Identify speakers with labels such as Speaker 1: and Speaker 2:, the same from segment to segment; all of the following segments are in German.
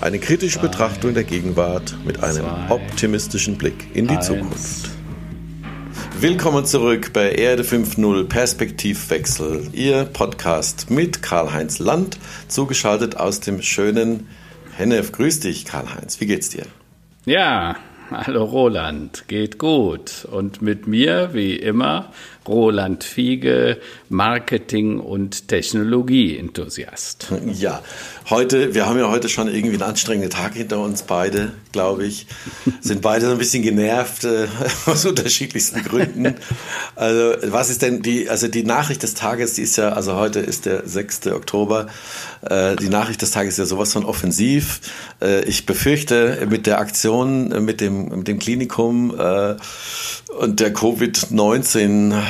Speaker 1: Eine kritische Betrachtung der Gegenwart mit einem optimistischen Blick in die. Zukunft. Willkommen zurück bei Erde 5.0 Perspektivwechsel, Ihr Podcast mit Karl-Heinz Land, zugeschaltet aus dem schönen Hennef. Grüß dich, Karl-Heinz. Wie geht's dir?
Speaker 2: Ja, hallo Roland, geht gut. Und mit mir, wie immer, Roland Fiege, Marketing- und Technologie-Enthusiast.
Speaker 1: Ja, heute, wir haben ja heute schon irgendwie einen anstrengenden Tag hinter uns beide, glaube ich. Sind beide so ein bisschen genervt, äh, aus unterschiedlichsten Gründen. Also, was ist denn die, also die Nachricht des Tages, die ist ja, also heute ist der 6. Oktober, äh, die Nachricht des Tages ist ja sowas von offensiv. Äh, ich befürchte, mit der Aktion, äh, mit dem, mit dem Klinikum äh, und der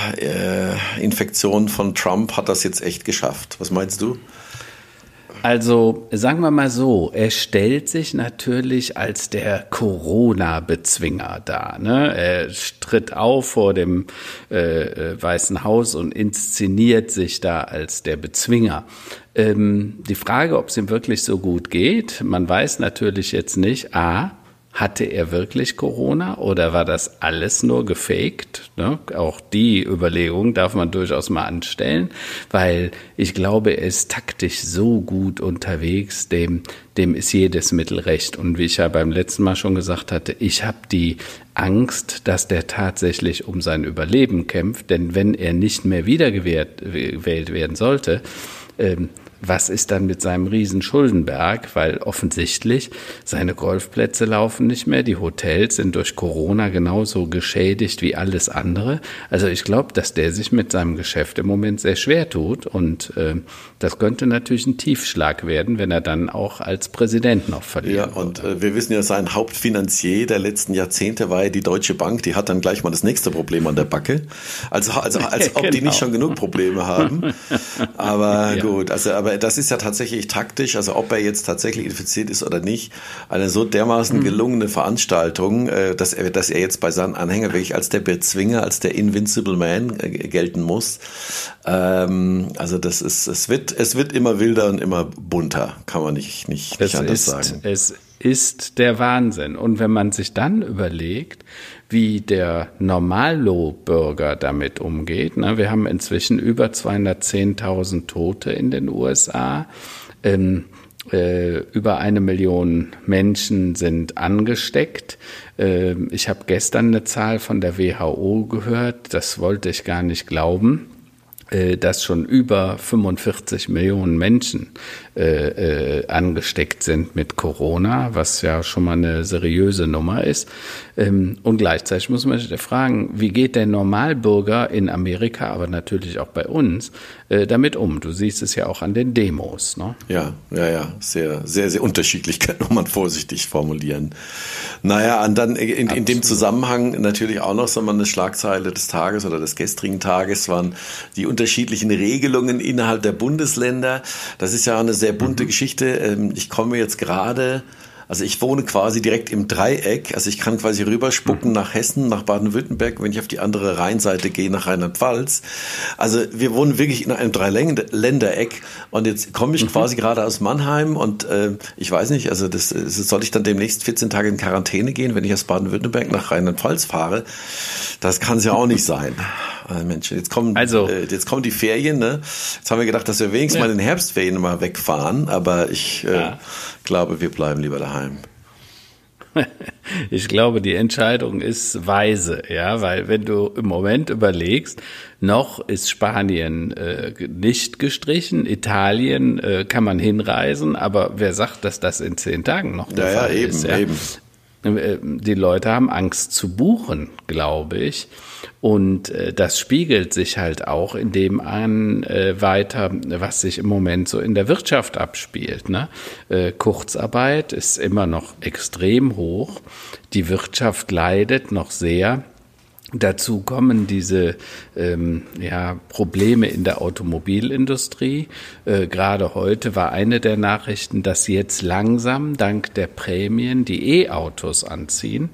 Speaker 1: Covid-19-Infektion von Trump hat das jetzt echt geschafft. Was meinst du?
Speaker 2: Also sagen wir mal so, er stellt sich natürlich als der Corona-Bezwinger dar. Ne? Er tritt auf vor dem äh, äh, Weißen Haus und inszeniert sich da als der Bezwinger. Ähm, die Frage, ob es ihm wirklich so gut geht, man weiß natürlich jetzt nicht. A, hatte er wirklich Corona oder war das alles nur gefaked? Ne? Auch die Überlegung darf man durchaus mal anstellen, weil ich glaube, er ist taktisch so gut unterwegs, dem, dem ist jedes Mittel recht. Und wie ich ja beim letzten Mal schon gesagt hatte, ich habe die Angst, dass der tatsächlich um sein Überleben kämpft, denn wenn er nicht mehr wiedergewählt werden sollte, ähm, was ist dann mit seinem riesen Schuldenberg? Weil offensichtlich seine Golfplätze laufen nicht mehr, die Hotels sind durch Corona genauso geschädigt wie alles andere. Also ich glaube, dass der sich mit seinem Geschäft im Moment sehr schwer tut und äh, das könnte natürlich ein Tiefschlag werden, wenn er dann auch als Präsident noch verliert.
Speaker 1: Ja, und äh, wir wissen ja, sein Hauptfinanzier der letzten Jahrzehnte war ja die Deutsche Bank, die hat dann gleich mal das nächste Problem an der Backe. Also, also als ob die
Speaker 2: Genau.
Speaker 1: nicht schon genug Probleme haben. Aber
Speaker 2: Ja.
Speaker 1: gut, also aber das ist ja tatsächlich taktisch, also ob er jetzt tatsächlich infiziert ist oder nicht, eine so dermaßen gelungene Veranstaltung, äh, dass er, dass er jetzt bei seinen Anhängern wirklich als der Bezwinger, als der Invincible Man äh, gelten muss. Ähm, also das ist, es wird, es wird immer wilder und immer bunter, kann man nicht, nicht, nicht
Speaker 2: Es
Speaker 1: anders
Speaker 2: ist,
Speaker 1: sagen.
Speaker 2: es ist der Wahnsinn. Und wenn man sich dann überlegt, wie der Normalo-Bürger damit umgeht, wir haben inzwischen über 210.000 Tote in den USA. Ähm, äh, über eine Million Menschen sind angesteckt. Ähm, ich habe gestern eine Zahl von der WHO gehört, das wollte ich gar nicht glauben dass schon über 45 Millionen Menschen äh, äh, angesteckt sind mit Corona, was ja schon mal eine seriöse Nummer ist. Ähm, und gleichzeitig muss man sich fragen, wie geht der Normalbürger in Amerika, aber natürlich auch bei uns, äh, damit um? Du siehst es ja auch an den Demos. Ne?
Speaker 1: Ja, ja, ja, sehr, sehr, sehr unterschiedlich, kann man vorsichtig formulieren. Naja, und dann in, in dem Zusammenhang natürlich auch noch so eine Schlagzeile des Tages oder des gestrigen Tages waren die unterschiedlichen Regelungen innerhalb der Bundesländer. Das ist ja eine sehr bunte Geschichte. Ähm, Ich komme jetzt gerade also ich wohne quasi direkt im Dreieck, also ich kann quasi rüberspucken nach Hessen, nach Baden-Württemberg, wenn ich auf die andere Rheinseite gehe, nach Rheinland-Pfalz. Also wir wohnen wirklich in einem Dreiländereck und jetzt komme ich quasi gerade aus Mannheim und äh, ich weiß nicht, also das, das soll ich dann demnächst 14 Tage in Quarantäne gehen, wenn ich aus Baden-Württemberg nach Rheinland-Pfalz fahre. Das kann es ja auch nicht sein. Äh, Mensch, jetzt kommen,
Speaker 2: Also-
Speaker 1: äh, jetzt kommen die Ferien, ne? Jetzt haben wir gedacht, dass wir wenigstens
Speaker 2: Ja.
Speaker 1: mal in den Herbstferien mal wegfahren, aber ich äh,
Speaker 2: Ja.
Speaker 1: glaube, wir bleiben lieber daheim.
Speaker 2: Ich glaube, die Entscheidung ist weise, ja, weil wenn du im Moment überlegst, noch ist Spanien äh, nicht gestrichen, Italien äh, kann man hinreisen, aber wer sagt, dass das in zehn Tagen noch der
Speaker 1: Ja,
Speaker 2: Fall
Speaker 1: eben,
Speaker 2: ist? Ja?
Speaker 1: eben.
Speaker 2: äh, die Leute haben Angst zu buchen, glaube ich. Und äh, das spiegelt sich halt auch in dem an äh, weiter, was sich im Moment so in der Wirtschaft abspielt. Ne? Äh, Kurzarbeit ist immer noch extrem hoch. Die Wirtschaft leidet noch sehr. Dazu kommen diese ähm, ja, Probleme in der Automobilindustrie. Äh, Gerade heute war eine der Nachrichten, dass jetzt langsam dank der Prämien die E-Autos anziehen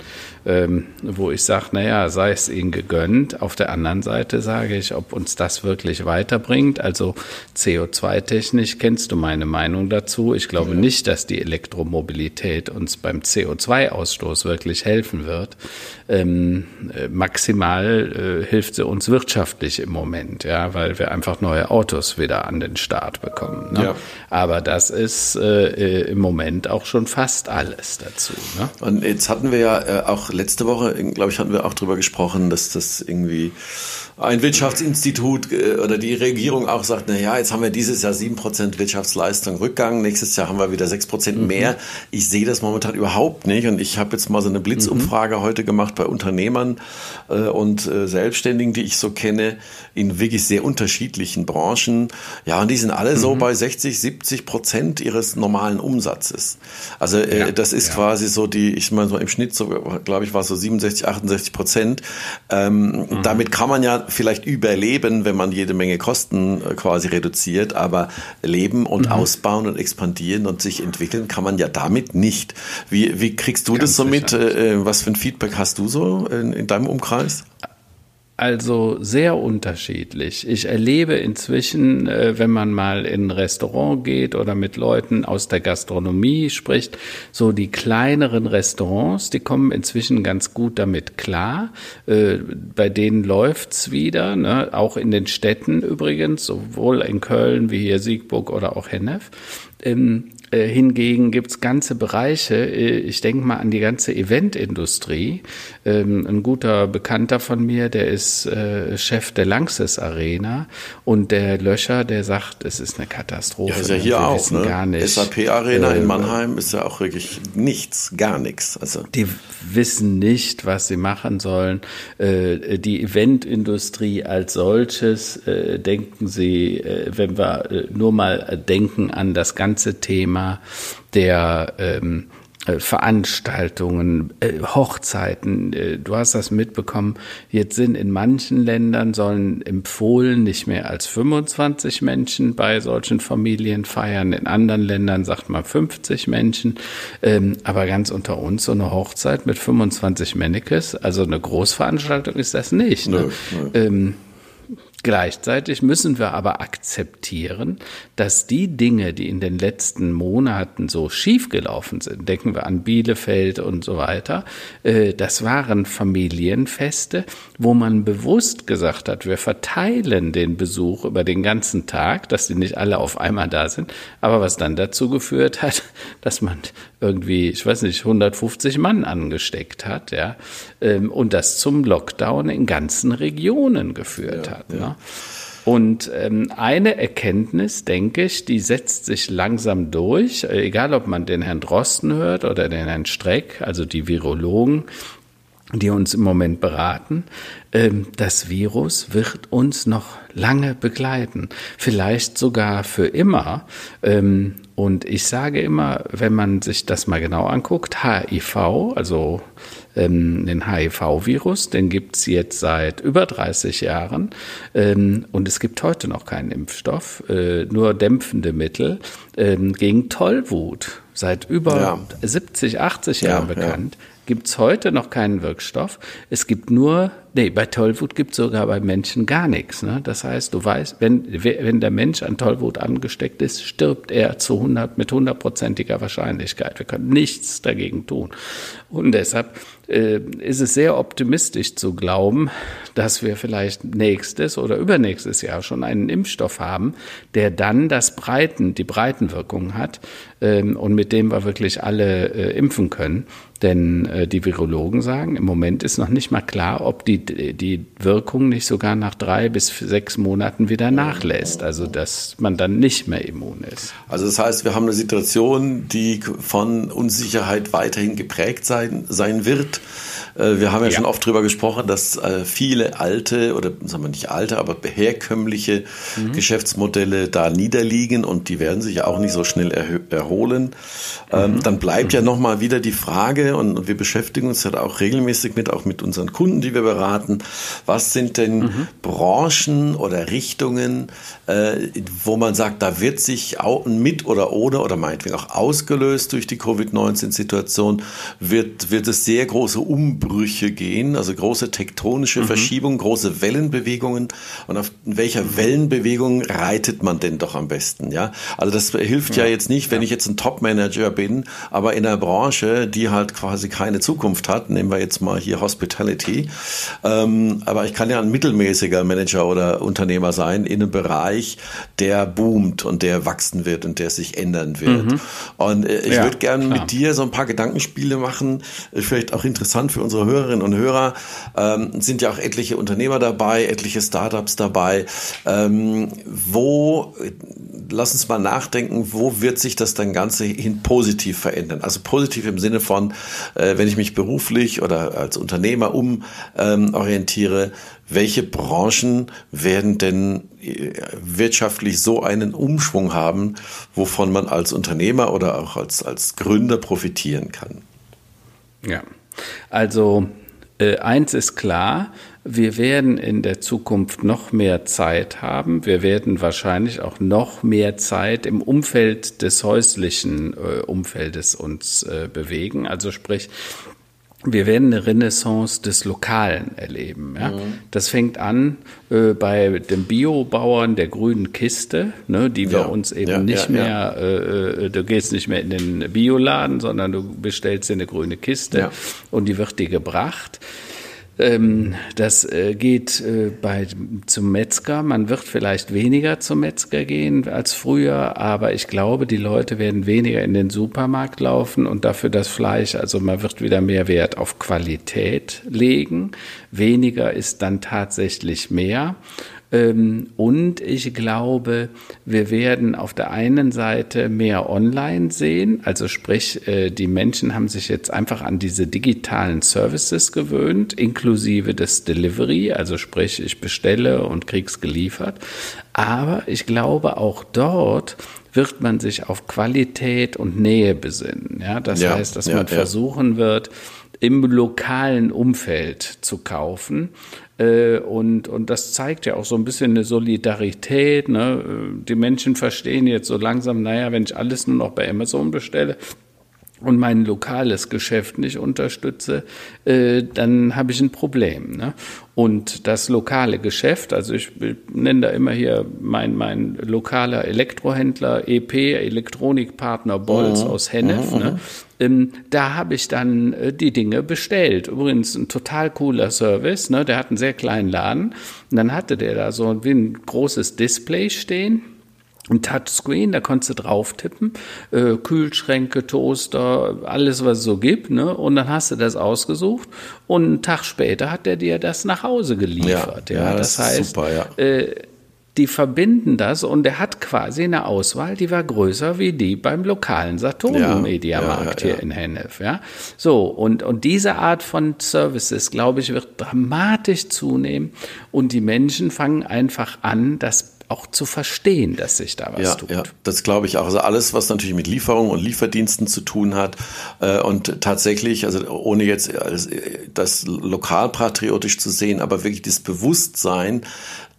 Speaker 2: ähm, wo ich sage, naja, sei es ihnen gegönnt. Auf der anderen Seite sage ich, ob uns das wirklich weiterbringt. Also CO2-technisch kennst du meine Meinung dazu. Ich glaube ja. nicht, dass die Elektromobilität uns beim CO2-Ausstoß wirklich helfen wird. Ähm, äh, maximal äh, hilft sie uns wirtschaftlich im Moment, ja, weil wir einfach neue Autos wieder an den Start bekommen. Ne? Ja. Aber das ist äh, äh im Moment auch schon fast alles dazu. Ne?
Speaker 1: Und jetzt hatten wir ja äh, auch letzte Woche, glaube ich, hatten wir auch darüber gesprochen, dass das irgendwie ein Wirtschaftsinstitut äh, oder die Regierung auch sagt, na ja, jetzt haben wir dieses Jahr sieben Prozent Wirtschaftsleistung Rückgang, nächstes Jahr haben wir wieder sechs Prozent mhm. mehr. Ich sehe das momentan überhaupt nicht und ich habe jetzt mal so eine Blitzumfrage mhm. heute gemacht bei Unternehmern äh, und äh, Selbstständigen, die ich so kenne, in wirklich sehr unterschiedlichen Branchen. Ja, und die sind alle mhm. so bei 60, 70 Prozent ihres normalen Umsatzes. Also ja, das ist ja. quasi so die, ich meine so im Schnitt so, glaube ich, war es so 67, 68 Prozent. Ähm, mhm. Damit kann man ja vielleicht überleben, wenn man jede Menge Kosten äh, quasi reduziert, aber leben und mhm. ausbauen und expandieren und sich entwickeln kann man ja damit nicht. Wie, wie kriegst du Ganz das so mit? Äh, äh, was für ein Feedback hast du so in, in deinem Umkreis?
Speaker 2: Also sehr unterschiedlich. Ich erlebe inzwischen, äh, wenn man mal in ein Restaurant geht oder mit Leuten aus der Gastronomie spricht, so die kleineren Restaurants, die kommen inzwischen ganz gut damit klar. Äh, bei denen läuft's wieder, ne? auch in den Städten übrigens, sowohl in Köln wie hier Siegburg oder auch Hennef. Äh, hingegen gibt's ganze Bereiche, äh, ich denke mal an die ganze Eventindustrie. Ähm, ein guter Bekannter von mir, der ist äh, Chef der Lanxess Arena und der Löscher, der sagt, es ist eine Katastrophe. Ja,
Speaker 1: ist ja hier auch, ne? Gar nicht. SAP Arena in Mannheim ist ja auch wirklich nichts, gar nichts. Also.
Speaker 2: Die wissen nicht, was sie machen sollen. Die Eventindustrie als solches, denken sie, wenn wir nur mal denken an das ganze Thema Thema der ähm, äh, Veranstaltungen, äh, Hochzeiten. Äh, du hast das mitbekommen. Jetzt sind in manchen Ländern sollen empfohlen nicht mehr als 25 Menschen bei solchen Familien feiern. In anderen Ländern sagt man 50 Menschen. Ähm, aber ganz unter uns so eine Hochzeit mit 25 Mannekes, also eine Großveranstaltung ist das nicht. Ne? Nö, nö. Ähm, Gleichzeitig müssen wir aber akzeptieren, dass die Dinge, die in den letzten Monaten so schiefgelaufen sind, denken wir an Bielefeld und so weiter, äh, das waren Familienfeste, wo man bewusst gesagt hat, wir verteilen den Besuch über den ganzen Tag, dass die nicht alle auf einmal da sind, aber was dann dazu geführt hat, dass man irgendwie, ich weiß nicht, 150 Mann angesteckt hat, ja, ähm, und das zum Lockdown in ganzen Regionen geführt ja, hat. Ja. Und ähm, eine Erkenntnis, denke ich, die setzt sich langsam durch, äh, egal ob man den Herrn Drosten hört oder den Herrn Streck, also die Virologen, die uns im Moment beraten, ähm, das Virus wird uns noch lange begleiten, vielleicht sogar für immer. Ähm, und ich sage immer, wenn man sich das mal genau anguckt, HIV, also ähm, den HIV-Virus, den gibt's jetzt seit über 30 Jahren ähm, und es gibt heute noch keinen Impfstoff, äh, nur dämpfende Mittel ähm, gegen Tollwut, seit über ja. 70, 80 Jahren ja, bekannt. Ja gibt es heute noch keinen Wirkstoff. Es gibt nur, nee, bei Tollwut gibt es sogar bei Menschen gar nichts. Ne? Das heißt, du weißt, wenn, wenn der Mensch an Tollwut angesteckt ist, stirbt er zu 100, mit hundertprozentiger Wahrscheinlichkeit. Wir können nichts dagegen tun. Und deshalb äh, ist es sehr optimistisch zu glauben, dass wir vielleicht nächstes oder übernächstes Jahr schon einen Impfstoff haben, der dann das Breiten, die Breitenwirkung hat ähm, und mit dem wir wirklich alle äh, impfen können. Denn äh, die Virologen sagen, im Moment ist noch nicht mal klar, ob die, die Wirkung nicht sogar nach drei bis sechs Monaten wieder nachlässt. Also dass man dann nicht mehr immun ist.
Speaker 1: Also das heißt, wir haben eine Situation, die von Unsicherheit weiterhin geprägt sein, sein wird. Äh, wir haben ja, ja, schon oft darüber gesprochen, dass äh, viele alte oder sagen wir nicht alte, aber herkömmliche mhm. Geschäftsmodelle da niederliegen und die werden sich ja auch nicht so schnell erholen. Ähm, mhm. Dann bleibt mhm. ja nochmal wieder die Frage und wir beschäftigen uns ja auch regelmäßig mit, auch mit unseren Kunden, die wir beraten. Was sind denn mhm. Branchen oder Richtungen, äh, wo man sagt, da wird sich auch mit oder ohne oder meinetwegen auch ausgelöst durch die Covid-19-Situation, wird, wird es sehr große Umbrüche gehen, also große tektonische mhm. Verschiebungen, große Wellenbewegungen. Und auf welcher mhm. Wellenbewegung reitet man denn doch am besten? Ja, also das hilft ja, ja jetzt nicht, wenn ja. ich jetzt ein Top-Manager bin, aber in einer Branche, die halt quasi keine Zukunft hat, nehmen wir jetzt mal hier Hospitality, ähm, aber ich kann ja ein mittelmäßiger Manager oder Unternehmer sein in einem Bereich, der boomt und der wachsen wird und der sich ändern wird. Mhm. Und äh, ich ja, würde gerne mit dir so ein paar Gedankenspiele machen, äh, vielleicht auch interessant für unsere Hörerinnen und Hörer. Ähm, sind ja auch etliche Unternehmer dabei, etliche Startups dabei. Ähm, wo, lass uns mal nachdenken, wo wird sich das dann Ganze hin positiv verändern? Also positiv im Sinne von, äh, wenn ich mich beruflich oder als Unternehmer umorientiere, ähm, welche Branchen werden denn äh, wirtschaftlich so einen Umschwung haben, wovon man als Unternehmer oder auch als, als Gründer profitieren kann?
Speaker 2: Ja, also äh, eins ist klar, wir werden in der Zukunft noch mehr Zeit haben. Wir werden wahrscheinlich auch noch mehr Zeit im Umfeld des häuslichen äh, Umfeldes uns äh, bewegen. Also sprich, wir werden eine Renaissance des Lokalen erleben. Ja? Mhm. Das fängt an äh, bei dem Biobauern der grünen Kiste, ne, die wir ja. uns eben ja, nicht mehr, äh, äh, du gehst nicht mehr in den Bioladen, sondern du bestellst dir eine grüne Kiste und die wird dir gebracht. Ähm, das äh, geht äh, bei, zum Metzger. Man wird vielleicht weniger zum Metzger gehen als früher, aber ich glaube, die Leute werden weniger in den Supermarkt laufen und dafür das Fleisch, also man wird wieder mehr Wert auf Qualität legen. Weniger ist dann tatsächlich mehr. Ähm, und ich glaube, wir werden auf der einen Seite mehr online sehen, also sprich, äh, die Menschen haben sich jetzt einfach an diese digitalen Services gewöhnt, inklusive des Delivery, also sprich, ich bestelle und krieg's geliefert. Aber ich glaube, auch dort wird man sich auf Qualität und Nähe besinnen. Ja, das ja, heißt, dass ja, man ja. versuchen wird, im lokalen Umfeld zu kaufen und, und das zeigt ja auch so ein bisschen eine Solidarität. Ne? Die Menschen verstehen jetzt so langsam, naja, wenn ich alles nur noch bei Amazon bestelle, und mein lokales Geschäft nicht unterstütze, äh, dann habe ich ein Problem. Ne? Und das lokale Geschäft, also ich nenne da immer hier mein, mein lokaler Elektrohändler EP, Elektronikpartner Bolz mhm. aus Hennef, mhm. ne? Ähm, da habe ich dann äh, die Dinge bestellt. Übrigens ein total cooler Service, ne? der hat einen sehr kleinen Laden. Und dann hatte der da so wie ein großes Display stehen ein Touchscreen, da konntest du drauf tippen, äh, Kühlschränke, Toaster, alles was es so gibt, ne? Und dann hast du das ausgesucht und einen Tag später hat er dir das nach Hause geliefert. Ja, ja, ja das, das heißt, super, ja. Äh, die verbinden das und er hat quasi eine Auswahl, die war größer wie die beim lokalen Saturn ja, ja, ja, hier in Hennef, ja. So und und diese Art von Services, glaube ich, wird dramatisch zunehmen und die Menschen fangen einfach an, das auch zu verstehen, dass sich da was
Speaker 1: ja,
Speaker 2: tut.
Speaker 1: Ja, das glaube ich auch. Also alles, was natürlich mit Lieferung und Lieferdiensten zu tun hat äh, und tatsächlich, also ohne jetzt das lokalpatriotisch zu sehen, aber wirklich das Bewusstsein,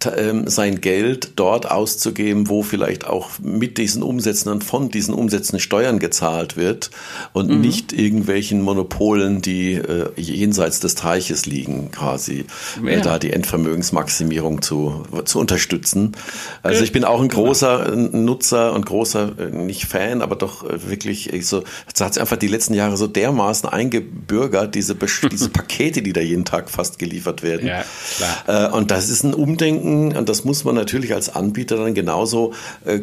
Speaker 1: sein Geld dort auszugeben, wo vielleicht auch mit diesen Umsätzen und von diesen Umsätzen Steuern gezahlt wird und mhm. nicht irgendwelchen Monopolen, die äh, jenseits des Teiches liegen, quasi äh, ja. äh, da die Endvermögensmaximierung zu, zu unterstützen. Also ich bin auch ein großer genau. Nutzer und großer, äh, nicht Fan, aber doch äh, wirklich so, es hat sich einfach die letzten Jahre so dermaßen eingebürgert, diese, diese Pakete, die da jeden Tag fast geliefert werden. Ja, klar. Äh, und das ist ein Umdenken und das muss man natürlich als Anbieter dann genauso äh,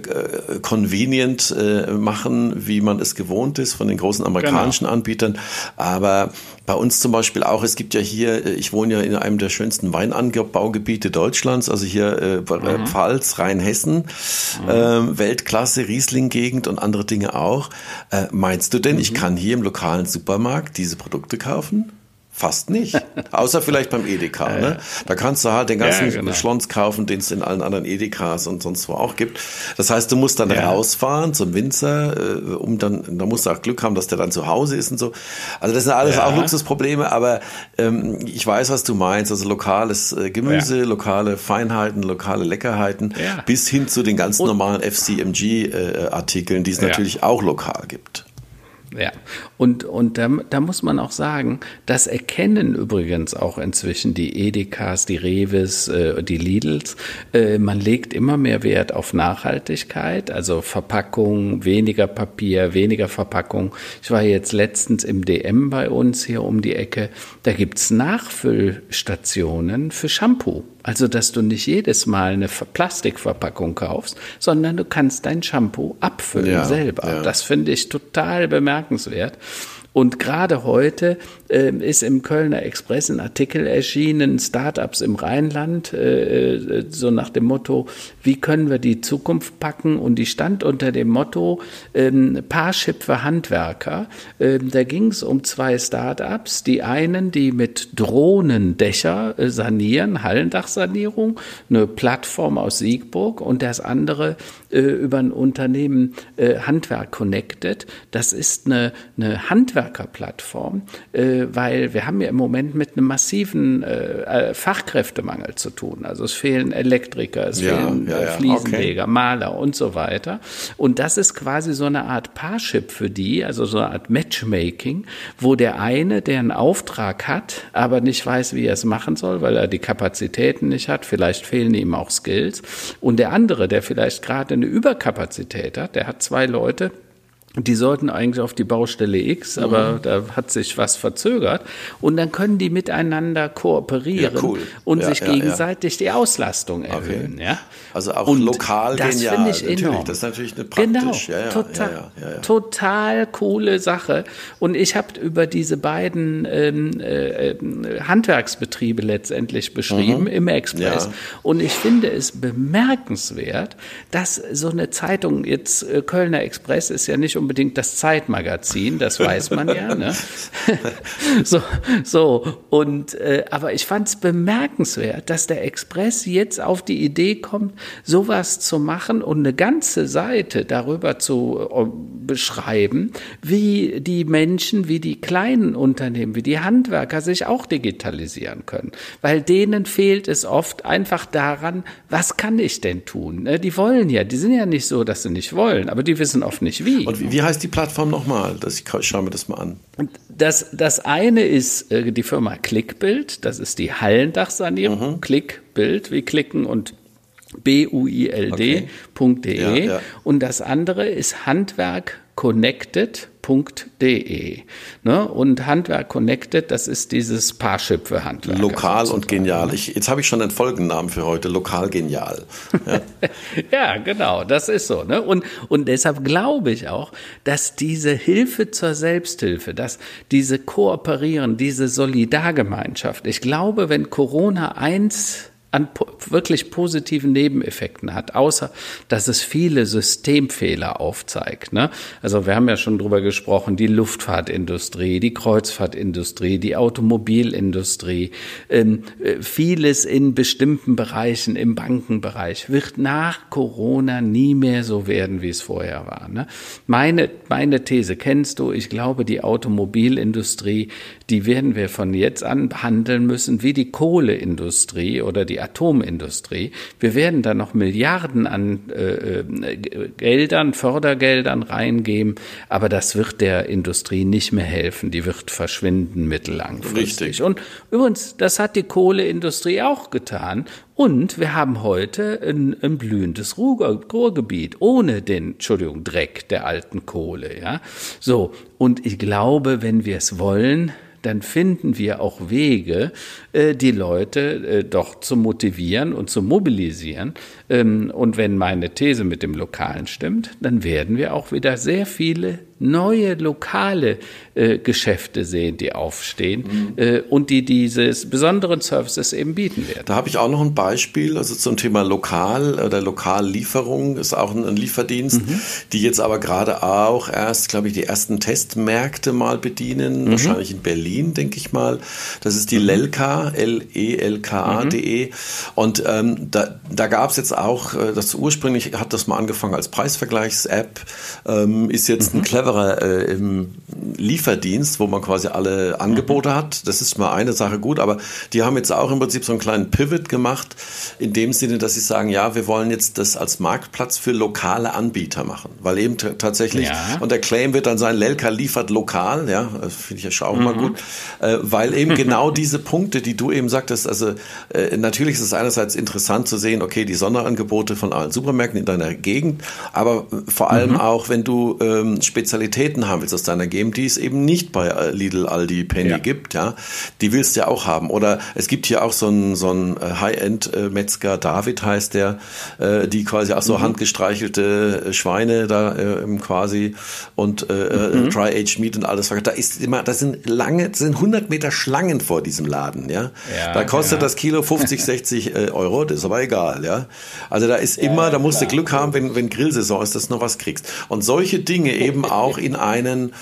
Speaker 1: convenient äh, machen, wie man es gewohnt ist von den großen amerikanischen genau. Anbietern. Aber bei uns zum Beispiel auch, es gibt ja hier, ich wohne ja in einem der schönsten Weinanbaugebiete Deutschlands, also hier äh, mhm. Pfalz, Rheinhessen, mhm. äh, Weltklasse, Riesling-Gegend und andere Dinge auch. Äh, meinst du denn, mhm. ich kann hier im lokalen Supermarkt diese Produkte kaufen? Fast nicht. Außer vielleicht beim Edeka. Ja, ne? Da kannst du halt den ganzen ja, genau. Schlons kaufen, den es in allen anderen Edekas und sonst wo auch gibt. Das heißt, du musst dann ja. rausfahren zum Winzer, äh, um dann, da musst du auch Glück haben, dass der dann zu Hause ist und so. Also das sind alles auch Luxusprobleme, aber ähm, ich weiß, was du meinst. Also lokales äh, Gemüse, lokale Feinheiten, lokale Leckerheiten, bis hin zu den ganz und normalen FCMG-Artikeln, äh, die es natürlich auch lokal gibt.
Speaker 2: Ja, und, und da, da muss man auch sagen, das erkennen übrigens auch inzwischen die Edekas, die Reves, äh, die Lidls. Äh, man legt immer mehr Wert auf Nachhaltigkeit, also Verpackung, weniger Papier, weniger Verpackung. Ich war jetzt letztens im DM bei uns hier um die Ecke. Da gibt's Nachfüllstationen für Shampoo. Also, dass du nicht jedes Mal eine Plastikverpackung kaufst, sondern du kannst dein Shampoo abfüllen ja, selber. Ja. Das finde ich total bemerkenswert. Und gerade heute äh, ist im Kölner Express ein Artikel erschienen, Startups im Rheinland, äh, äh, so nach dem Motto, wie können wir die Zukunft packen? Und die stand unter dem Motto ähm, Parship für Handwerker. Ähm, da ging es um zwei Startups. Die einen, die mit Drohnendächer äh, sanieren, Hallendachsanierung, eine Plattform aus Siegburg und das andere äh, über ein Unternehmen äh, Handwerk Connected. Das ist eine, eine Handwerk Handwerkerplattform, äh, weil wir haben ja im Moment mit einem massiven äh, Fachkräftemangel zu tun. Also es fehlen Elektriker, es ja, fehlen ja, ja. Fliesenleger, okay. Maler und so weiter. Und das ist quasi so eine Art Parship für die, also so eine Art Matchmaking, wo der eine, der einen Auftrag hat, aber nicht weiß, wie er es machen soll, weil er die Kapazitäten nicht hat, vielleicht fehlen ihm auch Skills. Und der andere, der vielleicht gerade eine Überkapazität hat, der hat zwei Leute, die sollten eigentlich auf die Baustelle X, aber mhm. da hat sich was verzögert. Und dann können die miteinander kooperieren ja, cool. und ja, sich ja, gegenseitig die Auslastung erhöhen. Okay. Ja?
Speaker 1: Also auch und lokal
Speaker 2: das genial. Ich
Speaker 1: natürlich.
Speaker 2: Enorm.
Speaker 1: Das ist natürlich eine praktisch.
Speaker 2: Genau, total, total coole Sache. Und ich habe über diese beiden ähm, äh, Handwerksbetriebe letztendlich beschrieben mhm. im Express. Und ich finde es bemerkenswert, dass so eine Zeitung, jetzt äh, Kölner Express ist ja nicht um unbedingt das Zeitmagazin, das weiß man ja. Ne? so, so und äh, aber ich fand es bemerkenswert, dass der Express jetzt auf die Idee kommt, sowas zu machen und eine ganze Seite darüber zu uh, beschreiben, wie die Menschen, wie die kleinen Unternehmen, wie die Handwerker sich auch digitalisieren können, weil denen fehlt es oft einfach daran, was kann ich denn tun? Ne? Die wollen ja, die sind ja nicht so, dass sie nicht wollen, aber die wissen oft nicht wie.
Speaker 1: Und wie, wie heißt die Plattform nochmal? Das, ich schaue mir das mal an.
Speaker 2: Das, das eine ist äh, die Firma Clickbild, das ist die Hallendachsanierung. Mhm. Clickbild, wie klicken und B-U-I-L-D.de. Okay. Ja, ja. Und das andere ist Handwerk Connected handwerk.de. Ne? Und Handwerk Connected, das ist dieses Parship für Handwerk.
Speaker 1: Lokal und genial. Ich, jetzt habe ich schon einen Folgennamen für heute. Lokal genial.
Speaker 2: Ja, ja genau, das ist so. Ne? Und, und deshalb glaube ich auch, dass diese Hilfe zur Selbsthilfe, dass diese Kooperieren, diese Solidargemeinschaft, ich glaube, wenn Corona eins an wirklich positiven Nebeneffekten hat, außer dass es viele Systemfehler aufzeigt. Ne? Also wir haben ja schon drüber gesprochen, die Luftfahrtindustrie, die Kreuzfahrtindustrie, die Automobilindustrie, ähm, äh, vieles in bestimmten Bereichen, im Bankenbereich, wird nach Corona nie mehr so werden, wie es vorher war. Ne? Meine, meine These kennst du, ich glaube, die Automobilindustrie, die werden wir von jetzt an behandeln müssen wie die Kohleindustrie oder die Atomindustrie. Wir werden da noch Milliarden an äh, äh, Geldern, Fördergeldern reingeben, aber das wird der Industrie nicht mehr helfen. Die wird verschwinden mittellangfristig. Richtig. Und übrigens, das hat die Kohleindustrie auch getan. Und wir haben heute ein, ein blühendes Ruhr, Ruhrgebiet ohne den, Entschuldigung, Dreck der alten Kohle, ja. So. Und ich glaube, wenn wir es wollen, dann finden wir auch Wege, äh, die Leute äh, doch zu motivieren und zu mobilisieren. Ähm, und wenn meine These mit dem Lokalen stimmt, dann werden wir auch wieder sehr viele neue lokale äh, Geschäfte sehen, die aufstehen mhm. äh, und die dieses besonderen Services eben bieten werden.
Speaker 1: Da habe ich auch noch ein Beispiel, also zum Thema Lokal oder Lokallieferung ist auch ein, ein Lieferdienst, mhm. die jetzt aber gerade auch erst, glaube ich, die ersten Testmärkte mal bedienen, mhm. wahrscheinlich in Berlin, denke ich mal. Das ist die mhm. Lelka, L-E-L-K-A.de. Mhm. Und ähm, da, da gab es jetzt auch, äh, das ursprünglich hat das mal angefangen als Preisvergleichs-App, ähm, ist jetzt ein clever cleverer äh, Lieferdienst, wo man quasi alle Angebote mhm. hat. Das ist mal eine Sache gut, aber die haben jetzt auch im Prinzip so einen kleinen Pivot gemacht, in dem Sinne, dass sie sagen, ja, wir wollen jetzt das als Marktplatz für lokale Anbieter machen, weil eben tatsächlich, ja. und der Claim wird dann sein, Lelka liefert lokal, ja, finde ich ja schon auch mhm. mal gut, äh, weil eben genau diese Punkte, die du eben sagtest, also äh, natürlich ist es einerseits interessant zu sehen, okay, die Sonderangebote von allen Supermärkten in deiner Gegend, aber vor allem mhm. auch, wenn du ähm, speziell Spezialitäten haben willst aus deiner Game, die es eben nicht bei äh, Lidl, Aldi, Penny ja. gibt, ja, die willst du ja auch haben. Oder es gibt hier auch so einen so einen äh, High-End-Metzger, David heißt der, äh, die quasi auch so mhm. handgestreichelte Schweine da äh, quasi und äh, mhm. Dry-Aged Meat und alles. Da ist immer, das sind lange, das sind 100 Meter Schlangen vor diesem Laden, ja. ja da kostet ja. das Kilo 50, 60 Euro, das ist aber egal, ja. Also da ist immer, da musst du Glück haben, wenn, wenn Grillsaison ist, dass du noch was kriegst. Und solche Dinge eben auch auch in einen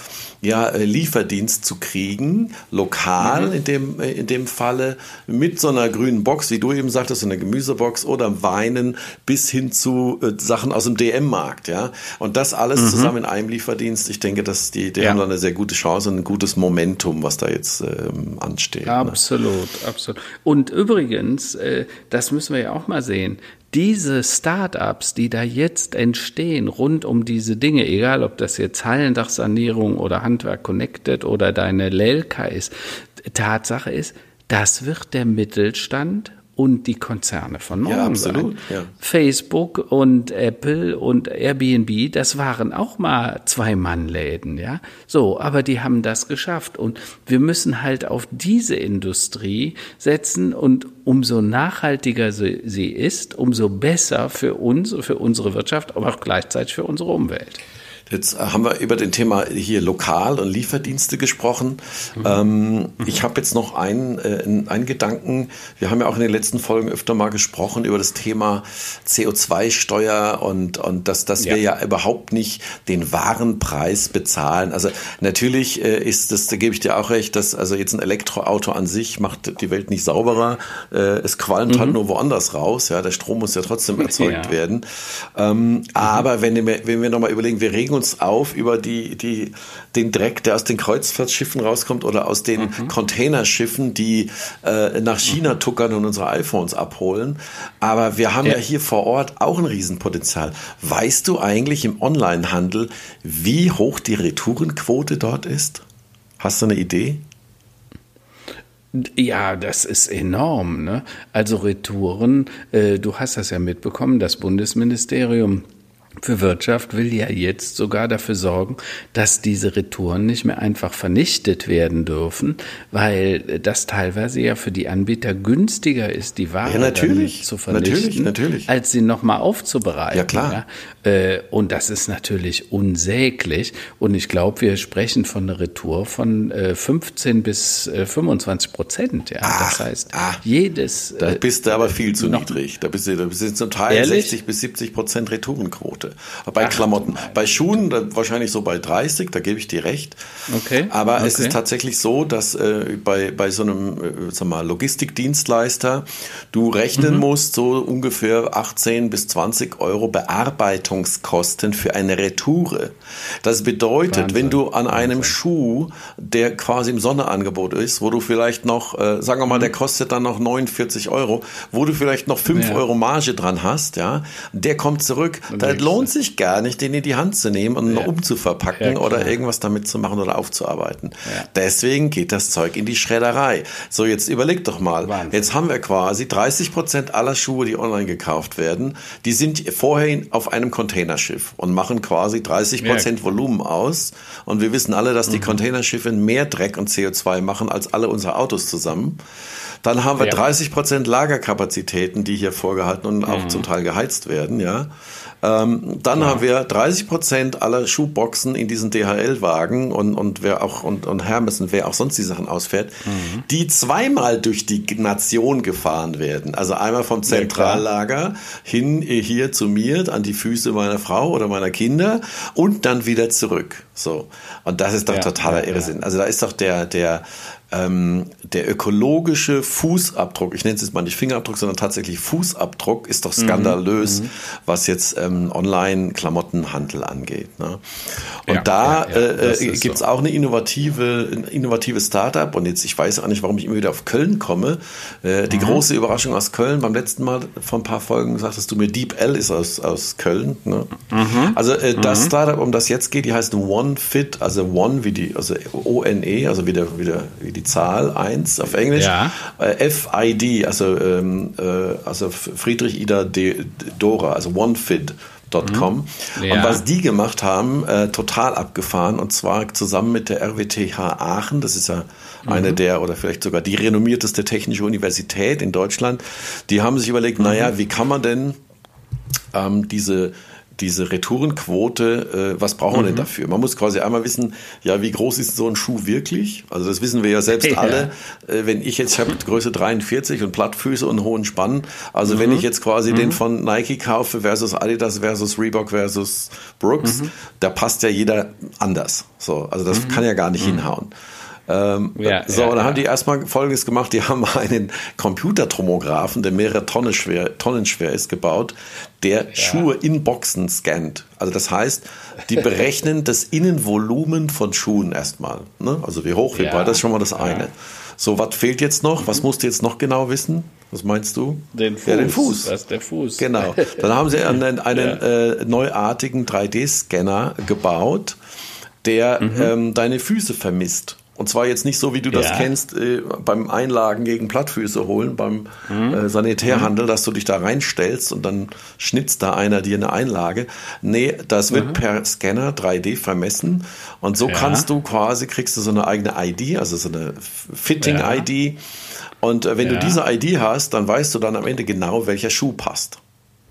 Speaker 1: ja, äh, Lieferdienst zu kriegen, lokal mhm. in, dem, äh, in dem Falle, mit so einer grünen Box, wie du eben sagtest, so einer Gemüsebox oder Weinen bis hin zu äh, Sachen aus dem DM-Markt. Ja? Und das alles mhm. zusammen in einem Lieferdienst, ich denke, dass die, die ja. haben da eine sehr gute Chance und ein gutes Momentum, was da jetzt ähm, ansteht.
Speaker 2: Ne? Absolut, ne? absolut. Und übrigens, äh, das müssen wir ja auch mal sehen, diese Startups, die da jetzt entstehen rund um diese Dinge, egal ob das jetzt Hallendachsanierung oder Handwerk Connected oder deine Lelka ist, Tatsache ist, das wird der Mittelstand und die Konzerne von morgen ja, absolut, sein. Ja. Facebook und Apple und Airbnb, das waren auch mal zwei Mann-Läden, ja. So, aber die haben das geschafft und wir müssen halt auf diese Industrie setzen und umso nachhaltiger sie, sie ist, umso besser für uns, für unsere Wirtschaft, aber auch gleichzeitig für unsere Umwelt.
Speaker 1: Jetzt haben wir über den Thema hier Lokal- und Lieferdienste gesprochen. Mhm. Ähm, ich habe jetzt noch einen, äh, einen Gedanken. Wir haben ja auch in den letzten Folgen öfter mal gesprochen über das Thema CO2-Steuer und, und dass, dass ja. wir ja überhaupt nicht den wahren Preis bezahlen. Also natürlich äh, ist das, da gebe ich dir auch recht, dass also jetzt ein Elektroauto an sich macht die Welt nicht sauberer. Äh, es qualmt halt mhm. halt nur woanders raus. Ja, der Strom muss ja trotzdem erzeugt ja. werden. Ähm, mhm. Aber wenn wir, wenn wir nochmal überlegen, wir regen uns uns auf über die, die, den Dreck, der aus den Kreuzfahrtschiffen rauskommt oder aus den mhm. Containerschiffen, die äh, nach China mhm. tuckern und unsere iPhones abholen. Aber wir haben ja. ja hier vor Ort auch ein Riesenpotenzial. Weißt du eigentlich im Onlinehandel, wie hoch die Retourenquote dort ist? Hast du eine Idee?
Speaker 2: Ja, das ist enorm. Ne? Also Retouren, äh, du hast das ja mitbekommen, das Bundesministerium für Wirtschaft will ja jetzt sogar dafür sorgen, dass diese Retouren nicht mehr einfach vernichtet werden dürfen, weil das teilweise ja für die Anbieter günstiger ist, die Ware ja, zu vernichten,
Speaker 1: natürlich, natürlich.
Speaker 2: als sie nochmal aufzubereiten.
Speaker 1: Ja, klar.
Speaker 2: Ja? Äh, und das ist natürlich unsäglich. Und ich glaube, wir sprechen von einer Retour von 15 äh, bis 25 äh, Prozent. Ja? Ach, das heißt, ach, jedes.
Speaker 1: Da bist du aber viel zu niedrig. Da bist du, da bist du zum Teil ehrlich? 60 bis 70 Prozent Retourenquote. Punkte. Bei Ach, Klamotten. Bei Schuhen wahrscheinlich so bei 30, da gebe ich dir recht.
Speaker 2: Okay.
Speaker 1: Aber
Speaker 2: okay.
Speaker 1: es ist tatsächlich so, dass äh, bei, bei so einem äh, sag mal, Logistikdienstleister du rechnen mhm. musst, so ungefähr 18 bis 20 Euro Bearbeitungskosten für eine Retoure. Das bedeutet, Wahnsinn. wenn du an einem Wahnsinn. Schuh, der quasi im Sonderangebot ist, wo du vielleicht noch, äh, sagen wir mal, der mhm. kostet dann noch 49 Euro, wo du vielleicht noch 5 ja. Euro Marge dran hast, ja, der kommt zurück. Da lohnt sich gar nicht, den in die Hand zu nehmen und ja. umzuverpacken ja, oder irgendwas damit zu machen oder aufzuarbeiten. Ja. Deswegen geht das Zeug in die Schredderei. So, jetzt überleg doch mal. Wahnsinn. Jetzt haben wir quasi 30 Prozent aller Schuhe, die online gekauft werden, die sind vorher auf einem Containerschiff und machen quasi 30 Prozent Volumen aus. Und wir wissen alle, dass die mhm. Containerschiffe mehr Dreck und CO2 machen als alle unsere Autos zusammen. Dann haben wir ja. 30 Prozent Lagerkapazitäten, die hier vorgehalten und auch mhm. zum Teil geheizt werden, ja. Ähm, dann ja. haben wir 30 Prozent aller Schuhboxen in diesen DHL-Wagen und, und wer auch und, und Hermes und wer auch sonst die Sachen ausfährt, mhm. die zweimal durch die Nation gefahren werden. Also einmal vom Zentrallager ja, hin hier zu mir, an die Füße meiner Frau oder meiner Kinder und dann wieder zurück. So. Und das ist doch ja, totaler Irrsinn. Also da ist doch der, der, ähm, der ökologische Fußabdruck, ich nenne es jetzt mal nicht Fingerabdruck, sondern tatsächlich Fußabdruck, ist doch skandalös, mhm. was jetzt ähm, Online-Klamottenhandel angeht. Ne? Und ja, da ja, ja, äh, äh gibt es so. auch eine innovative, ein innovatives Startup und jetzt, ich weiß auch nicht, warum ich immer wieder auf Köln komme. Äh, die mhm. große Überraschung aus Köln, beim letzten Mal vor ein paar Folgen sagtest du mir, Deep L ist aus, aus Köln. Ne? Mhm. Also äh, das mhm. Startup, um das jetzt geht, die heißt OneFit, also One wie die, also O-N-E, also wie, der, wie, der, wie die Zahl 1 auf Englisch. Ja. Äh, FID, also, ähm, äh, also Friedrich Ida De, Dora, also OneFit. Mhm. Ja. Und was die gemacht haben, äh, total abgefahren, und zwar zusammen mit der RWTH Aachen, das ist ja eine mhm. der oder vielleicht sogar die renommierteste technische Universität in Deutschland, die haben sich überlegt, mhm. naja, wie kann man denn ähm, diese diese Retourenquote, äh, was brauchen wir mhm. denn dafür? Man muss quasi einmal wissen, ja, wie groß ist so ein Schuh wirklich? Also das wissen wir ja selbst ja. alle. Äh, wenn ich jetzt, ich habe Größe 43 und Plattfüße und hohen Spann, also mhm. wenn ich jetzt quasi mhm. den von Nike kaufe versus Adidas versus Reebok versus Brooks, mhm. da passt ja jeder anders. So, also das mhm. kann ja gar nicht mhm. hinhauen. Ähm, ja, so, ja, dann ja. haben die erstmal Folgendes gemacht, die haben einen Computertomographen, der mehrere Tonnen schwer, Tonnen schwer ist, gebaut, der Schuhe in Boxen scannt. Also das heißt, die berechnen das Innenvolumen von Schuhen erstmal. Ne? Also wie hoch, wie breit, das ist schon mal das eine. So, was fehlt jetzt noch? Was mhm. musst du jetzt noch genau wissen? Was meinst du?
Speaker 2: Den Fuß.
Speaker 1: Ja, den Fuß.
Speaker 2: Das ist der Fuß.
Speaker 1: Genau. Dann haben sie einen, einen äh, neuartigen 3D-Scanner gebaut, der mhm. ähm, deine Füße vermisst. Und zwar jetzt nicht so, wie du das ja. kennst, äh, beim Einlagen gegen Plattfüße holen, beim mhm. äh, Sanitärhandel, mhm. dass du dich da reinstellst und dann schnitzt da einer dir eine Einlage. Nee, das wird mhm. per Scanner 3D vermessen und so ja. kannst du quasi, kriegst du so eine eigene ID, also so eine Fitting-ID. Ja. Und äh, wenn du diese ID hast, dann weißt du dann am Ende genau, welcher Schuh passt.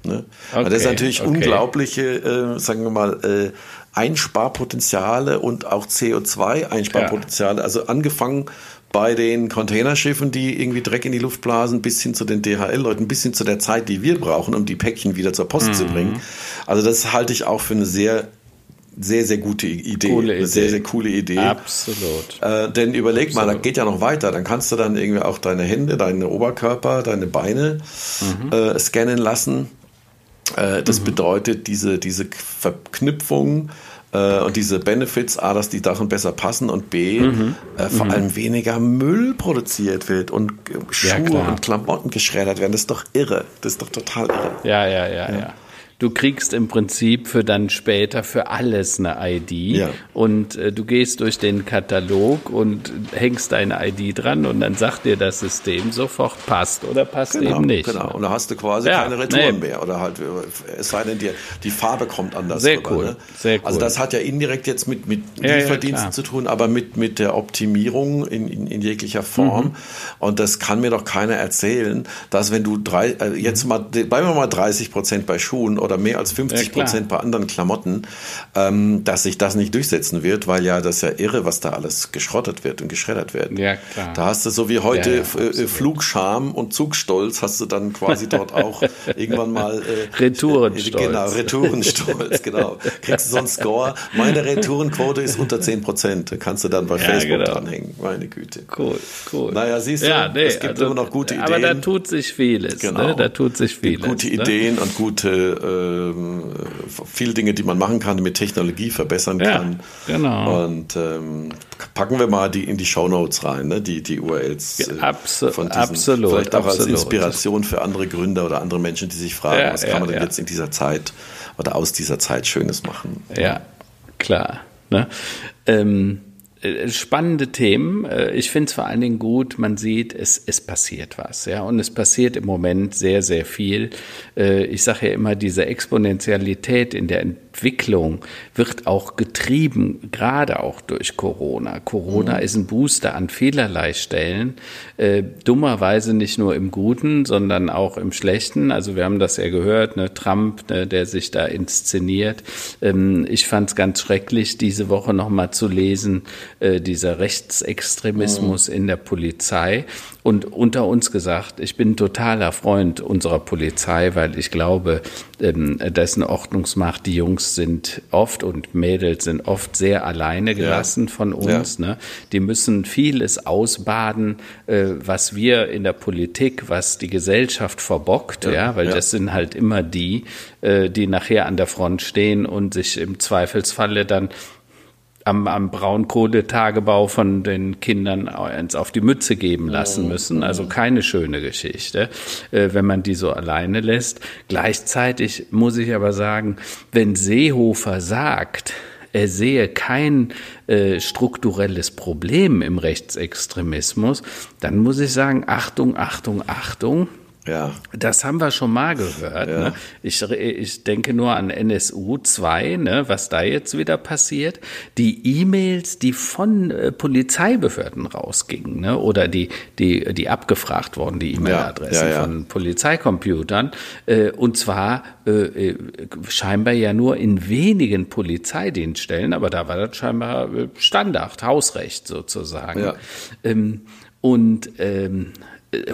Speaker 1: Ne? Okay, das ist natürlich okay. unglaubliche, äh, sagen wir mal, äh, Einsparpotenziale und auch CO2-Einsparpotenziale. Ja. Also angefangen bei den Containerschiffen, die irgendwie Dreck in die Luft blasen, bis hin zu den DHL-Leuten, bis hin zu der Zeit, die wir brauchen, um die Päckchen wieder zur Post mhm. zu bringen. Also das halte ich auch für eine sehr sehr, sehr gute Idee. Coole Idee. Sehr, sehr coole Idee.
Speaker 2: Absolut.
Speaker 1: Äh, denn überleg Absolut. mal, da geht ja noch weiter. Dann kannst du dann irgendwie auch deine Hände, deine Oberkörper, deine Beine mhm. äh, scannen lassen. Äh, das mhm. bedeutet, diese, diese Verknüpfung äh, und diese Benefits, A, dass die Sachen besser passen und B, mhm. äh, vor mhm. allem weniger Müll produziert wird und Schuhe ja, und Klamotten geschreddert werden. Das ist doch irre. Das ist doch total irre.
Speaker 2: ja, ja, ja. ja. ja du kriegst im Prinzip für dann später für alles eine ID ja. und äh, du gehst durch den Katalog und hängst deine ID dran und dann sagt dir das System sofort passt oder passt
Speaker 1: genau,
Speaker 2: eben nicht.
Speaker 1: Genau, und da hast du quasi ja, keine Retouren nee. mehr oder halt, es sei denn, die, die Farbe kommt anders.
Speaker 2: Sehr rüber, cool, ne? sehr cool.
Speaker 1: Also das hat ja indirekt jetzt mit, mit ja, Lieferdiensten zu tun, aber mit, mit der Optimierung in, in, in jeglicher Form mhm. und das kann mir doch keiner erzählen, dass wenn du drei, äh, jetzt mal, bleiben wir mal 30 Prozent bei Schuhen oder oder mehr als 50 Prozent bei anderen Klamotten, ähm, dass sich das nicht durchsetzen wird, weil ja das ist ja irre, was da alles geschrottet wird und geschreddert wird.
Speaker 2: Ja, klar.
Speaker 1: Da hast du so wie heute ja, ja, äh, Flugscham und Zugstolz, hast du dann quasi dort auch irgendwann mal
Speaker 2: äh, Retourenstolz.
Speaker 1: Genau, Retourenstolz, genau. Kriegst du so einen Score. Meine Retourenquote ist unter 10 Prozent. Kannst du dann bei Facebook genau. dranhängen. Meine Güte.
Speaker 2: Cool, cool.
Speaker 1: Naja, siehst du, ja, nee, es gibt also, immer noch gute Ideen.
Speaker 2: Aber da tut sich vieles. Ne? Genau. Ne? Da tut sich vieles.
Speaker 1: Gute
Speaker 2: ne?
Speaker 1: Ideen und gute, äh, viele Dinge, die man machen kann, mit Technologie verbessern ja, kann.
Speaker 2: Genau.
Speaker 1: Und ähm, packen wir mal die in die Show Notes rein, ne? die, die URLs.
Speaker 2: Äh, Abso von diesen, absolut.
Speaker 1: Vielleicht auch
Speaker 2: absolut.
Speaker 1: als Inspiration für andere Gründer oder andere Menschen, die sich fragen, ja, was kann man denn jetzt in dieser Zeit oder aus dieser Zeit Schönes machen.
Speaker 2: Ja, klar. Ne? Ähm, äh, spannende Themen. Äh, ich finde es vor allen Dingen gut, man sieht, es, es passiert was. Ja? Und es passiert im Moment sehr, sehr viel. Äh, ich sage ja immer, diese Exponentialität in der Entwicklung wird auch getrieben, gerade auch durch Corona. Corona mhm. ist ein Booster an vielerlei Stellen. dummerweise nicht nur im Guten, sondern auch im Schlechten. Also wir haben das ja gehört, ne? Trump, ne, der sich da inszeniert. Ähm, ich fand es ganz schrecklich, diese Woche nochmal zu lesen, äh, dieser Rechtsextremismus mhm. in der Polizei. Und unter uns gesagt, ich bin totaler Freund unserer Polizei, weil ich glaube, ähm, eine Ordnungsmacht. Die Jungs sind oft und Mädels sind oft sehr alleine gelassen ja. von uns. Ja. Ne? Die müssen vieles ausbaden, äh, was wir in der Politik, was die Gesellschaft verbockt, ja, ja? weil das sind halt immer die, äh, die nachher an der Front stehen und sich im Zweifelsfalle dann am, am Braunkohletagebau von den Kindern eins auf die Mütze geben lassen müssen. Also keine schöne Geschichte, äh, wenn man die so alleine lässt. Gleichzeitig muss ich aber sagen, wenn Seehofer sagt, er sehe kein äh, strukturelles Problem im Rechtsextremismus, dann muss ich sagen, Achtung, Achtung, Achtung,
Speaker 1: ja.
Speaker 2: Das haben wir schon mal gehört. Ja. Ne? Ich, ich denke nur an NSU 2, ne, was da jetzt wieder passiert. Die E-Mails, die von äh, Polizeibehörden rausgingen, ne, oder die, die, die abgefragt wurden, die E-Mail-Adressen ja, ja, von Polizeicomputern. Äh, und zwar äh, äh, scheinbar ja nur in wenigen Polizeidienststellen, aber da war das scheinbar äh, Standard, Hausrecht sozusagen. Ja. Ähm, und ähm,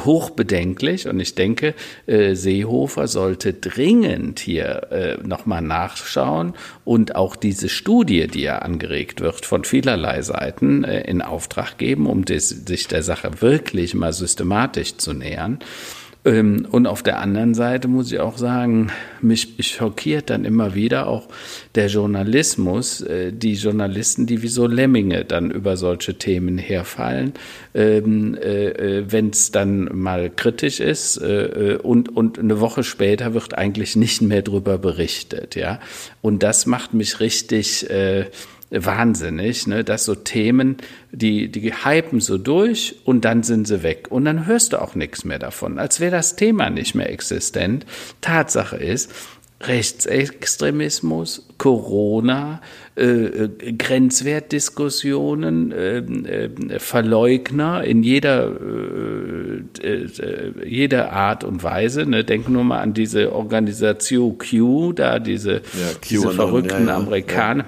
Speaker 2: hochbedenklich und ich denke, äh, Seehofer sollte dringend hier äh, nochmal nachschauen und auch diese Studie, die ja angeregt wird von vielerlei Seiten, äh, in Auftrag geben, um sich der Sache wirklich mal systematisch zu nähern. Ähm, und auf der anderen Seite muss ich auch sagen, mich, schockiert dann immer wieder auch der Journalismus, äh, die Journalisten, die wie so Lemminge dann über solche Themen herfallen, ähm, äh, äh, wenn es dann mal kritisch ist und, und eine Woche später wird eigentlich nicht mehr darüber berichtet. Ja? Und das macht mich richtig wahnsinnig, ne, dass so Themen, die, die hypen so durch und dann sind sie weg. Und dann hörst du auch nichts mehr davon, als wäre das Thema nicht mehr existent. Tatsache ist, Rechtsextremismus, Corona, äh, äh Grenzwertdiskussionen, äh, äh, Verleugner in jeder, äh, äh, jeder Art und Weise. Ne? Denk nur mal an diese Organisation Q, da diese, ja, diese verrückten ja, ja, Amerikaner.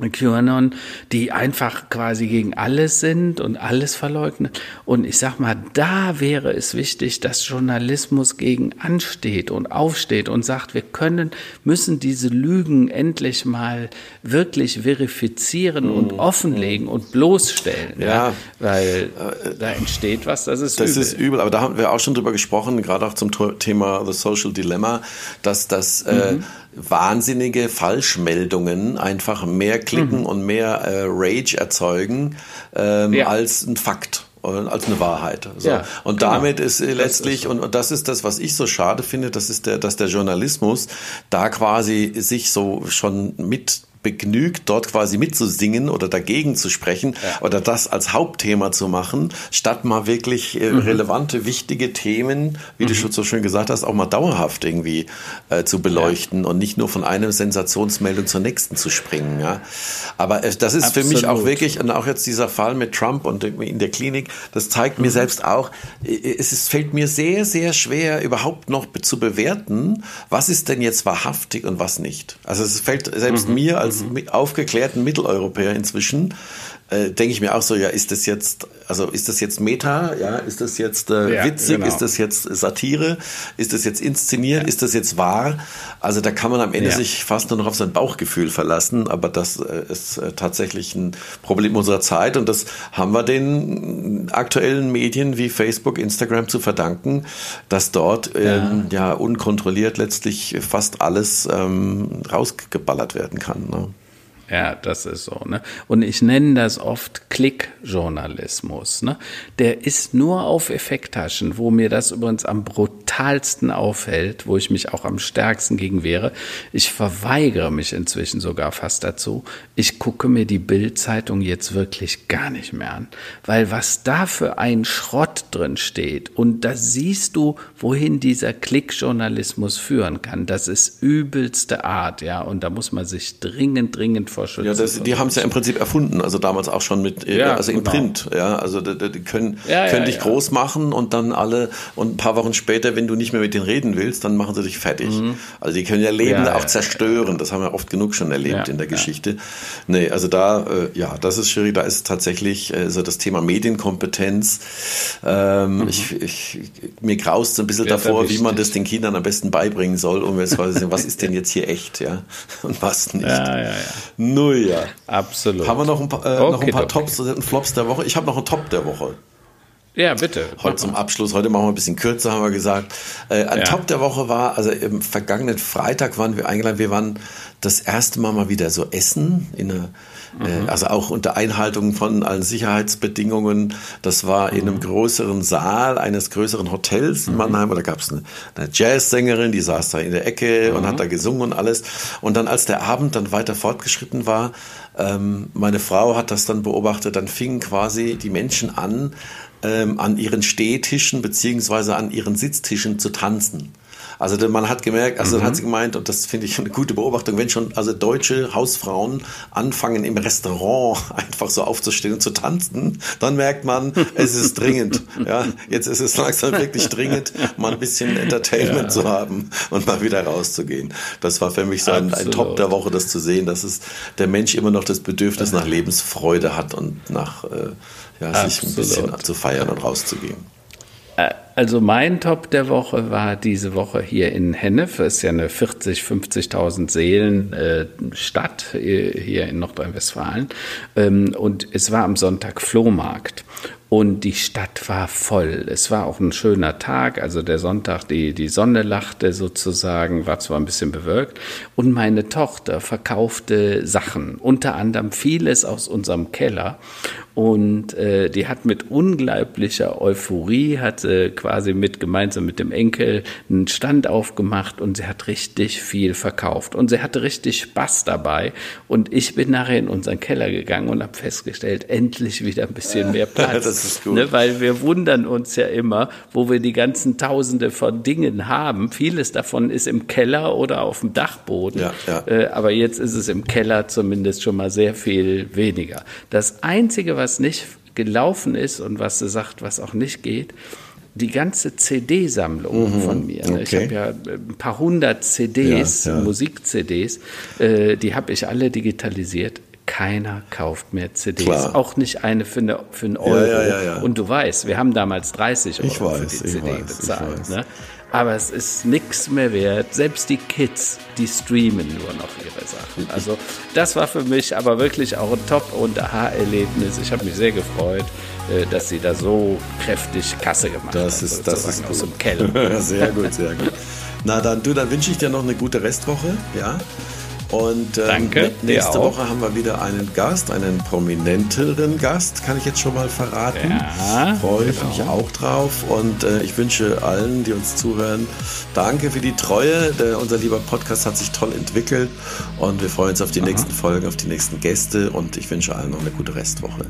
Speaker 2: QAnon, die einfach quasi gegen alles sind und alles verleugnen. Und ich sag mal, da wäre es wichtig, dass Journalismus gegen ansteht und aufsteht und sagt, wir können, müssen diese Lügen endlich mal wirklich verifizieren mhm. und offenlegen und bloßstellen.
Speaker 1: Ja, ja.
Speaker 2: weil da entsteht was, das ist
Speaker 1: das
Speaker 2: übel.
Speaker 1: Das ist übel, aber da haben wir auch schon drüber gesprochen, gerade auch zum Thema The Social Dilemma, dass das äh, mhm. äh, wahnsinnige Falschmeldungen einfach mehr klicken mhm. und mehr äh, Rage erzeugen ähm, ja. als ein Fakt als eine Wahrheit. So. Ja, und genau. damit ist äh, letztlich, ist so. und, und das ist das, was ich so schade finde, das ist der, dass der Journalismus da quasi sich so schon mit begnügt, dort quasi mitzusingen oder dagegen zu sprechen ja. oder das als Hauptthema zu machen, statt mal wirklich äh, mhm. relevante, wichtige Themen, wie mhm. du schon so schön gesagt hast, auch mal dauerhaft irgendwie äh, zu beleuchten ja. und nicht nur von einer Sensationsmeldung zur nächsten zu springen. Ja. Aber äh, das ist Absolut. für mich auch wirklich, und auch jetzt dieser Fall mit Trump und in der Klinik, das zeigt mhm. mir selbst auch, äh, es ist, fällt mir sehr, sehr schwer, überhaupt noch zu bewerten, was ist denn jetzt wahrhaftig und was nicht. Also es fällt selbst mhm. mir als mhm. aufgeklärten Mitteleuropäer inzwischen äh, denke ich mir auch so, ja, ist das jetzt, also ist das jetzt Meta, ja, ist das jetzt äh, ja, witzig, genau. ist das jetzt Satire, ist das jetzt inszeniert, ja. ist das jetzt wahr? Also da kann man am Ende ja. sich fast nur noch auf sein Bauchgefühl verlassen, aber das äh, ist äh, tatsächlich ein Problem unserer Zeit und das haben wir den aktuellen Medien wie Facebook, Instagram zu verdanken, dass dort ähm, ja unkontrolliert letztlich fast alles ähm, rausgeballert werden kann. Ne?
Speaker 2: Ja, das ist so. Ne? Und ich nenne das oft Klickjournalismus. Ne? Der ist nur auf Effekttaschen, wo mir das übrigens am brutalsten auffällt, wo ich mich auch am stärksten gegen wehre. Ich verweigere mich inzwischen sogar fast dazu. Ich gucke mir die Bildzeitung jetzt wirklich gar nicht mehr an, weil was da für ein Schrott drin steht und da siehst du, wohin dieser Klickjournalismus führen kann. Das ist übelste Art, ja. Und da muss man sich dringend, dringend vor
Speaker 1: Ja, das, die haben es ja im Prinzip erfunden, also damals auch schon mit, äh, ja, also in genau. Print, ja, also die, die können, ja, können ja, dich groß machen und dann alle, und ein paar Wochen später, wenn du nicht mehr mit denen reden willst, dann machen sie dich fertig. Mhm. Also die können ja Lebende auch zerstören, das haben wir oft genug schon erlebt in der Geschichte. Nee, also da, äh, ja, das ist schwierig, da ist tatsächlich äh, so das Thema Medienkompetenz, ähm, mhm. ich, ich, mir graust so ein bisschen davor, wie man das den Kindern am besten beibringen soll, um jetzt quasi, was ist denn jetzt hier echt, ja, und was nicht. Ja, ja, ja. Null, ja.
Speaker 2: Absolut.
Speaker 1: Haben wir noch ein paar, äh, okay, noch ein paar okay. Tops und Flops der Woche? Ich habe noch einen Top der Woche.
Speaker 2: Ja, bitte.
Speaker 1: Heute zum Abschluss, heute machen wir ein bisschen kürzer, haben wir gesagt. Äh, ein ja. Top der Woche war, also im vergangenen Freitag waren wir eingeladen, wir waren das erste Mal mal wieder so essen in einer mhm. Also auch unter Einhaltung von allen Sicherheitsbedingungen. Das war in einem mhm. größeren Saal eines größeren Hotels in mhm. Mannheim. Da gab es eine, eine Jazzsängerin, die saß da in der Ecke und hat da gesungen und alles. Und dann, als der Abend dann weiter fortgeschritten war, ähm, meine Frau hat das dann beobachtet, dann fingen quasi die Menschen an, ähm, an ihren Stehtischen beziehungsweise an ihren Sitztischen zu tanzen. Also man hat gemerkt, also mhm. hat sie gemeint, und das finde ich eine gute Beobachtung, wenn schon also deutsche Hausfrauen anfangen im Restaurant einfach so aufzustehen und zu tanzen, dann merkt man, es ist dringend. Ja, jetzt ist es langsam wirklich dringend, mal ein bisschen Entertainment ja. zu haben und mal wieder rauszugehen. Das war für mich so ein, ein, Top der Woche, das zu sehen, dass es der Mensch immer noch das Bedürfnis nach Lebensfreude hat und nach äh, ja, sich ein bisschen zu feiern und rauszugehen.
Speaker 2: Äh, also mein Top der Woche war diese Woche hier in Hennef. Ist ja eine 40, 50.000 Seelen äh, Stadt hier in Nordrhein-Westfalen. Ähm, und es war am Sonntag Flohmarkt. Und die Stadt war voll. Es war auch ein schöner Tag, also der Sonntag, die, die Sonne lachte sozusagen, war zwar ein bisschen bewölkt. Und meine Tochter verkaufte Sachen, unter anderem vieles aus unserem Keller. Und äh, die hat mit unglaublicher Euphorie, hat äh, quasi mit gemeinsam mit dem Enkel einen Stand aufgemacht und sie hat richtig viel verkauft. Und sie hatte richtig Spaß dabei. Und ich bin nachher in unseren Keller gegangen und habe festgestellt, endlich wieder ein bisschen mehr Platz. Das ist gut. Ne, weil wir wundern uns ja immer, wo wir die ganzen Tausende von Dingen haben. Vieles davon ist im Keller oder auf dem Dachboden. Ja, ja. Äh, aber jetzt ist es im Keller zumindest schon mal sehr viel weniger. Das Einzige, was nicht gelaufen ist und was sie sagt, was auch nicht geht, die ganze CD-Sammlung mhm, von mir. Okay. Ich habe ja ein paar hundert CDs, ja, ja. Musik-CDs, äh, die habe ich alle digitalisiert. Keiner kauft mehr CDs. Klar. Auch nicht eine für, eine, für einen Euro. Ja, Und du weißt, wir haben damals 30 Euro weiß, für die CD weiß, bezahlt. Ne? aber es ist nichts mehr wert. Selbst die Kids, die streamen nur noch ihre Sachen. Also das war für mich aber wirklich auch ein Top- und Aha-Erlebnis. Ich habe mich sehr gefreut, äh, dass sie da so kräftig Kasse gemacht
Speaker 1: das
Speaker 2: haben.
Speaker 1: Ist, das ist
Speaker 2: aus dem Keller.
Speaker 1: sehr gut, sehr gut. Na dann, du, dann wünsche ich dir noch eine gute Restwoche, ja. Und ähm,
Speaker 2: Danke,
Speaker 1: nächste Woche haben wir wieder einen Gast, einen prominenteren Gast, kann ich jetzt schon mal verraten.
Speaker 2: Ja,
Speaker 1: Freue ich mich
Speaker 2: genau.
Speaker 1: auch drauf. Und äh, ich wünsche allen, die uns zuhören, danke für die Treue. Der, unser lieber Podcast hat sich toll entwickelt und wir freuen uns auf die nächsten Folgen, auf die nächsten Gäste und ich wünsche allen noch eine gute Restwoche.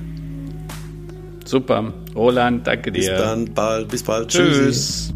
Speaker 2: Super. Roland, danke
Speaker 1: Bis
Speaker 2: dir.
Speaker 1: dann, bald, bis bald.
Speaker 2: Tschüss.